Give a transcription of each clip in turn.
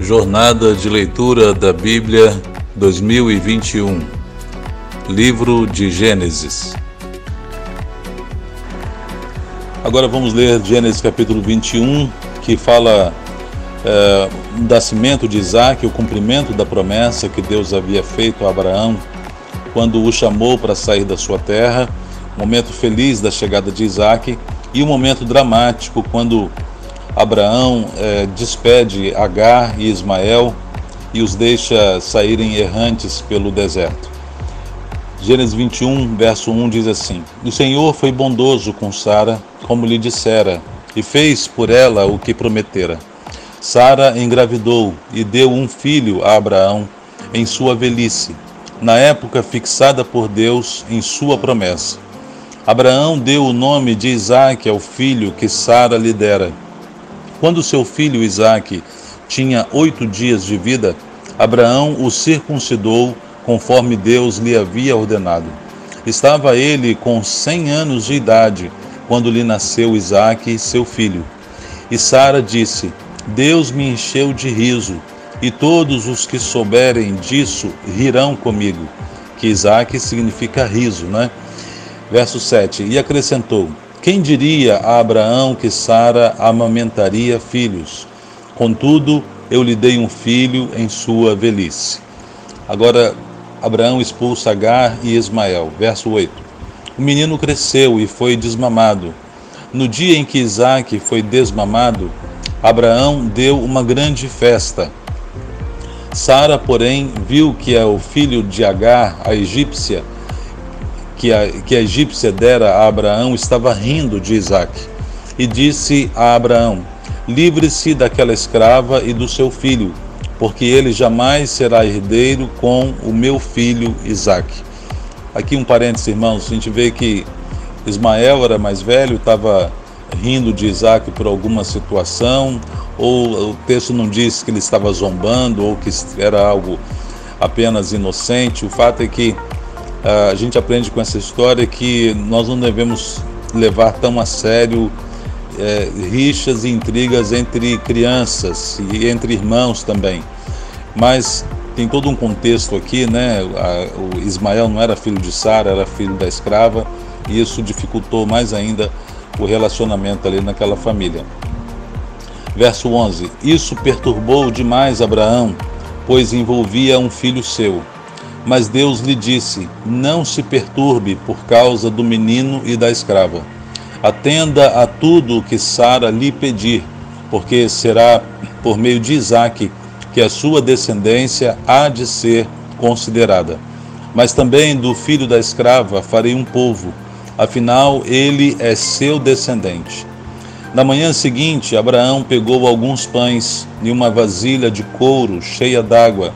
Jornada de Leitura da Bíblia 2021 Livro de Gênesis. Agora vamos ler Gênesis capítulo 21, que fala é, o nascimento de Isaac, o cumprimento da promessa que Deus havia feito a Abraão quando o chamou para sair da sua terra, momento feliz da chegada de Isaac e um momento dramático quando Abraão é, despede Agar e Ismael e os deixa saírem errantes pelo deserto. Gênesis 21, verso 1 diz assim: O Senhor foi bondoso com Sara, como lhe dissera, e fez por ela o que prometera. Sara engravidou e deu um filho a Abraão em sua velhice, na época fixada por Deus em sua promessa. Abraão deu o nome de Isaque ao filho que Sara lhe dera. Quando seu filho Isaque tinha oito dias de vida, Abraão o circuncidou conforme Deus lhe havia ordenado. Estava ele com cem anos de idade quando lhe nasceu Isaque, seu filho. E Sara disse: Deus me encheu de riso, e todos os que souberem disso rirão comigo. Que Isaque significa riso, né? Verso 7: E acrescentou: quem diria a Abraão que Sara amamentaria filhos? Contudo, eu lhe dei um filho em sua velhice. Agora, Abraão expulsa Agar e Ismael. Verso 8. O menino cresceu e foi desmamado. No dia em que Isaac foi desmamado, Abraão deu uma grande festa. Sara, porém, viu que é o filho de Agar, a egípcia, que a, que a egípcia dera a Abraão estava rindo de Isaac. E disse a Abraão: Livre-se daquela escrava e do seu filho, porque ele jamais será herdeiro com o meu filho Isaac. Aqui um parênteses, irmãos, a gente vê que Ismael era mais velho, estava rindo de Isaac por alguma situação, ou o texto não diz que ele estava zombando ou que era algo apenas inocente. O fato é que a gente aprende com essa história que nós não devemos levar tão a sério é, rixas e intrigas entre crianças e entre irmãos também. Mas tem todo um contexto aqui, né? o Ismael não era filho de Sara, era filho da escrava, e isso dificultou mais ainda o relacionamento ali naquela família. Verso 11: Isso perturbou demais Abraão, pois envolvia um filho seu. Mas Deus lhe disse: Não se perturbe por causa do menino e da escrava. Atenda a tudo o que Sara lhe pedir, porque será por meio de Isaque que a sua descendência há de ser considerada. Mas também do filho da escrava farei um povo, afinal ele é seu descendente. Na manhã seguinte, Abraão pegou alguns pães e uma vasilha de couro cheia d'água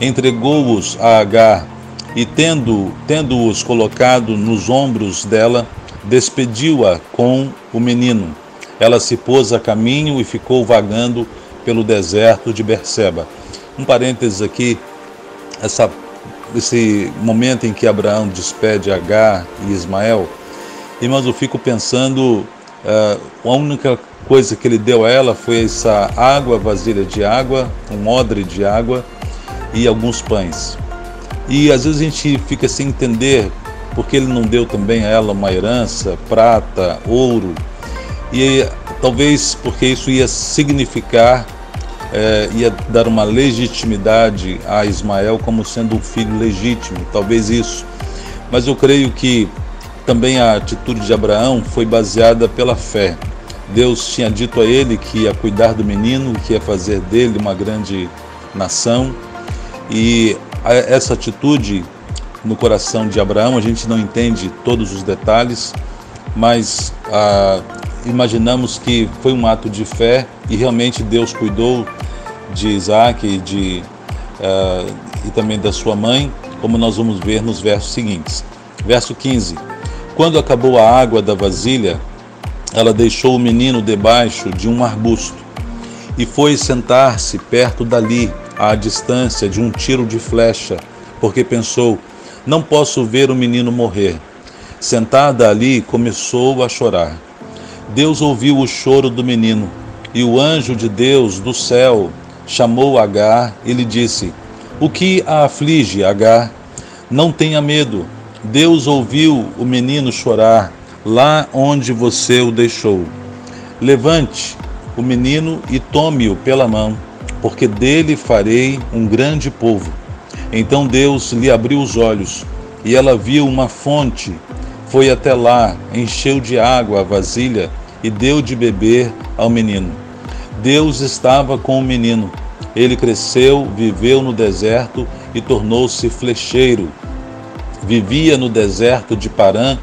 entregou-os a Agar e, tendo-os tendo colocado nos ombros dela, despediu-a com o menino. Ela se pôs a caminho e ficou vagando pelo deserto de Berseba. Um parênteses aqui, essa, esse momento em que Abraão despede Agar e Ismael, irmãos, eu fico pensando, uh, a única coisa que ele deu a ela foi essa água, vasilha de água, um odre de água, e alguns pães. E às vezes a gente fica sem entender porque ele não deu também a ela uma herança, prata, ouro, e talvez porque isso ia significar, é, ia dar uma legitimidade a Ismael como sendo um filho legítimo, talvez isso. Mas eu creio que também a atitude de Abraão foi baseada pela fé. Deus tinha dito a ele que ia cuidar do menino, que ia fazer dele uma grande nação e essa atitude no coração de Abraão, a gente não entende todos os detalhes, mas ah, imaginamos que foi um ato de fé e realmente Deus cuidou de Isaac de, ah, e também da sua mãe, como nós vamos ver nos versos seguintes. Verso 15: Quando acabou a água da vasilha, ela deixou o menino debaixo de um arbusto e foi sentar-se perto dali à distância de um tiro de flecha, porque pensou: não posso ver o menino morrer. Sentada ali, começou a chorar. Deus ouviu o choro do menino, e o anjo de Deus do céu chamou Agar e lhe disse: O que a aflige, Agar? Não tenha medo. Deus ouviu o menino chorar lá onde você o deixou. Levante o menino e tome-o pela mão, porque dele farei um grande povo. Então Deus lhe abriu os olhos e ela viu uma fonte. Foi até lá, encheu de água a vasilha e deu de beber ao menino. Deus estava com o menino. Ele cresceu, viveu no deserto e tornou-se flecheiro. Vivia no deserto de Parã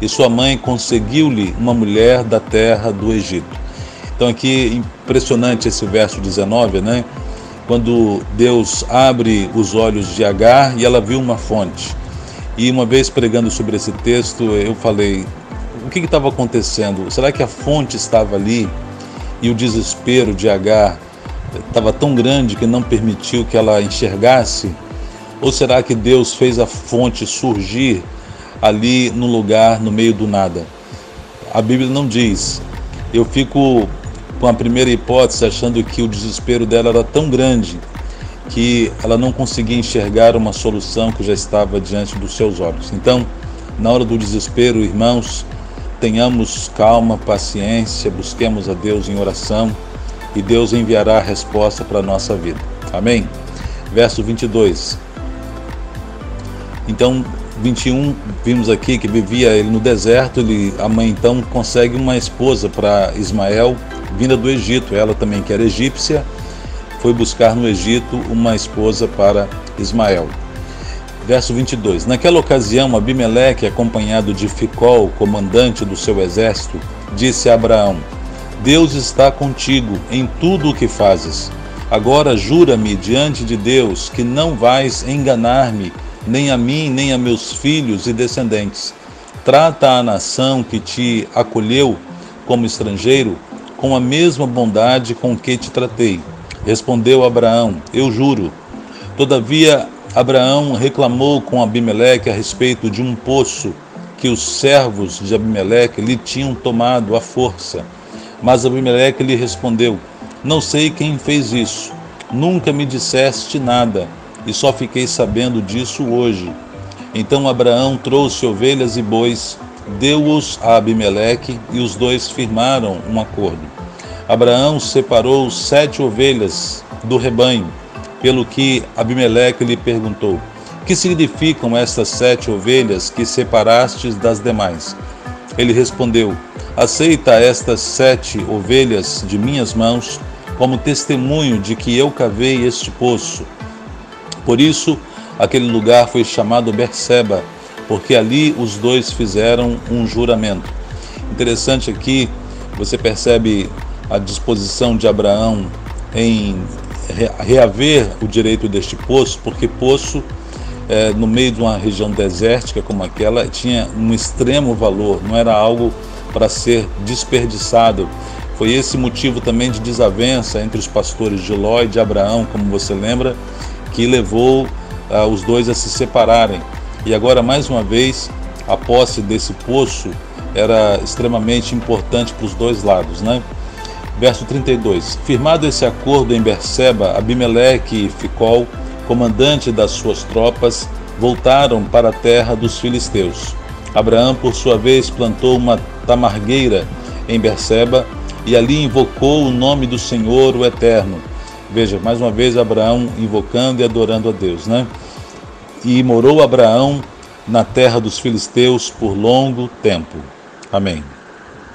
e sua mãe conseguiu-lhe uma mulher da terra do Egito. Então aqui impressionante esse verso 19, né? Quando Deus abre os olhos de Agar e ela viu uma fonte. E uma vez pregando sobre esse texto, eu falei: o que estava acontecendo? Será que a fonte estava ali e o desespero de Agar estava tão grande que não permitiu que ela enxergasse? Ou será que Deus fez a fonte surgir ali no lugar, no meio do nada? A Bíblia não diz. Eu fico com a primeira hipótese achando que o desespero dela era tão grande que ela não conseguia enxergar uma solução que já estava diante dos seus olhos. Então, na hora do desespero, irmãos, tenhamos calma, paciência, busquemos a Deus em oração e Deus enviará a resposta para a nossa vida. Amém? Verso 22. Então, 21, vimos aqui que vivia ele no deserto, ele, a mãe então consegue uma esposa para Ismael, vinda do Egito, ela também que era egípcia, foi buscar no Egito uma esposa para Ismael. Verso 22. Naquela ocasião, Abimeleque, acompanhado de Ficol, comandante do seu exército, disse a Abraão: Deus está contigo em tudo o que fazes. Agora jura-me diante de Deus que não vais enganar-me, nem a mim, nem a meus filhos e descendentes. Trata a nação que te acolheu como estrangeiro com a mesma bondade com que te tratei. Respondeu Abraão: Eu juro. Todavia Abraão reclamou com Abimeleque a respeito de um poço que os servos de Abimeleque lhe tinham tomado à força. Mas Abimeleque lhe respondeu: Não sei quem fez isso. Nunca me disseste nada, e só fiquei sabendo disso hoje. Então Abraão trouxe ovelhas e bois, deu-os a Abimeleque, e os dois firmaram um acordo. Abraão separou sete ovelhas do rebanho pelo que Abimeleque lhe perguntou: Que significam estas sete ovelhas que separastes das demais? Ele respondeu: Aceita estas sete ovelhas de minhas mãos como testemunho de que eu cavei este poço. Por isso, aquele lugar foi chamado Berseba, porque ali os dois fizeram um juramento. Interessante aqui, você percebe a disposição de Abraão em reaver o direito deste poço, porque poço, é, no meio de uma região desértica como aquela, tinha um extremo valor, não era algo para ser desperdiçado. Foi esse motivo também de desavença entre os pastores de Ló e de Abraão, como você lembra, que levou ah, os dois a se separarem. E agora, mais uma vez, a posse desse poço era extremamente importante para os dois lados, né? Verso 32. Firmado esse acordo em Berseba, Abimeleque e Ficol, comandante das suas tropas, voltaram para a terra dos filisteus. Abraão, por sua vez, plantou uma tamargueira em Berseba e ali invocou o nome do Senhor, o Eterno. Veja, mais uma vez Abraão invocando e adorando a Deus, né? E morou Abraão na terra dos filisteus por longo tempo. Amém.